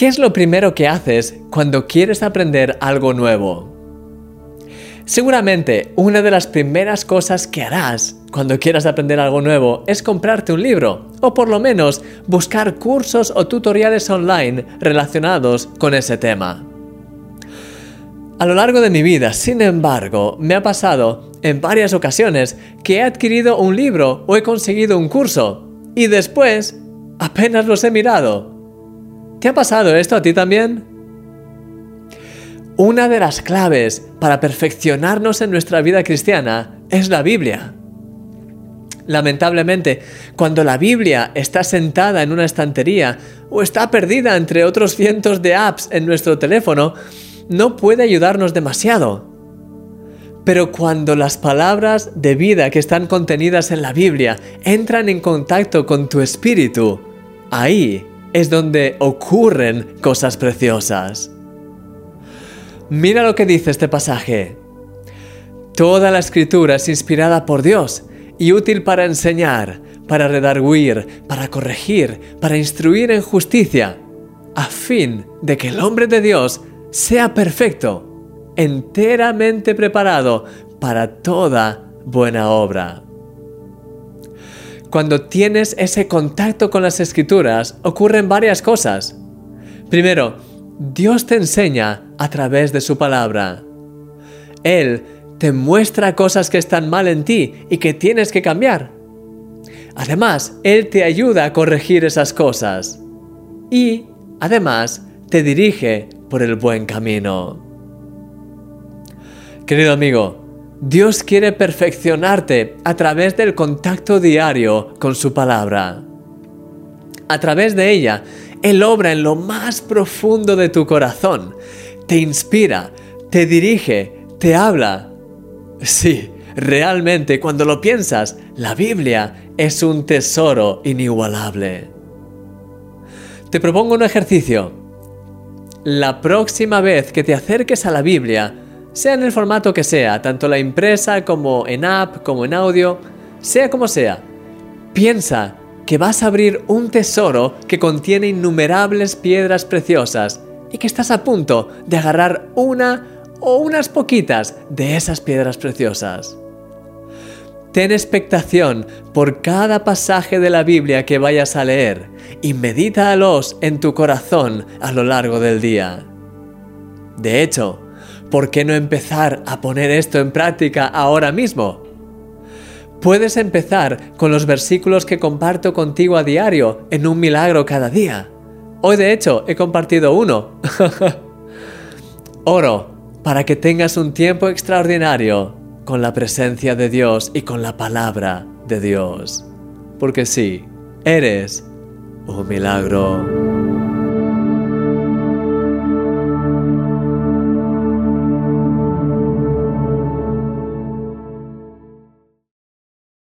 ¿Qué es lo primero que haces cuando quieres aprender algo nuevo? Seguramente una de las primeras cosas que harás cuando quieras aprender algo nuevo es comprarte un libro o por lo menos buscar cursos o tutoriales online relacionados con ese tema. A lo largo de mi vida, sin embargo, me ha pasado en varias ocasiones que he adquirido un libro o he conseguido un curso y después apenas los he mirado. ¿Te ha pasado esto a ti también? Una de las claves para perfeccionarnos en nuestra vida cristiana es la Biblia. Lamentablemente, cuando la Biblia está sentada en una estantería o está perdida entre otros cientos de apps en nuestro teléfono, no puede ayudarnos demasiado. Pero cuando las palabras de vida que están contenidas en la Biblia entran en contacto con tu espíritu, ahí es donde ocurren cosas preciosas. Mira lo que dice este pasaje. Toda la escritura es inspirada por Dios y útil para enseñar, para redarguir, para corregir, para instruir en justicia, a fin de que el hombre de Dios sea perfecto, enteramente preparado para toda buena obra. Cuando tienes ese contacto con las escrituras, ocurren varias cosas. Primero, Dios te enseña a través de su palabra. Él te muestra cosas que están mal en ti y que tienes que cambiar. Además, Él te ayuda a corregir esas cosas. Y, además, te dirige por el buen camino. Querido amigo, Dios quiere perfeccionarte a través del contacto diario con su palabra. A través de ella, Él obra en lo más profundo de tu corazón, te inspira, te dirige, te habla. Sí, realmente cuando lo piensas, la Biblia es un tesoro inigualable. Te propongo un ejercicio. La próxima vez que te acerques a la Biblia, sea en el formato que sea, tanto la impresa como en app, como en audio, sea como sea, piensa que vas a abrir un tesoro que contiene innumerables piedras preciosas y que estás a punto de agarrar una o unas poquitas de esas piedras preciosas. Ten expectación por cada pasaje de la Biblia que vayas a leer y medítalos en tu corazón a lo largo del día. De hecho, ¿por qué no empezar a poner esto en práctica ahora mismo? Puedes empezar con los versículos que comparto contigo a diario en un milagro cada día. Hoy de hecho he compartido uno. Oro para que tengas un tiempo extraordinario con la presencia de Dios y con la palabra de Dios. Porque sí, eres un milagro.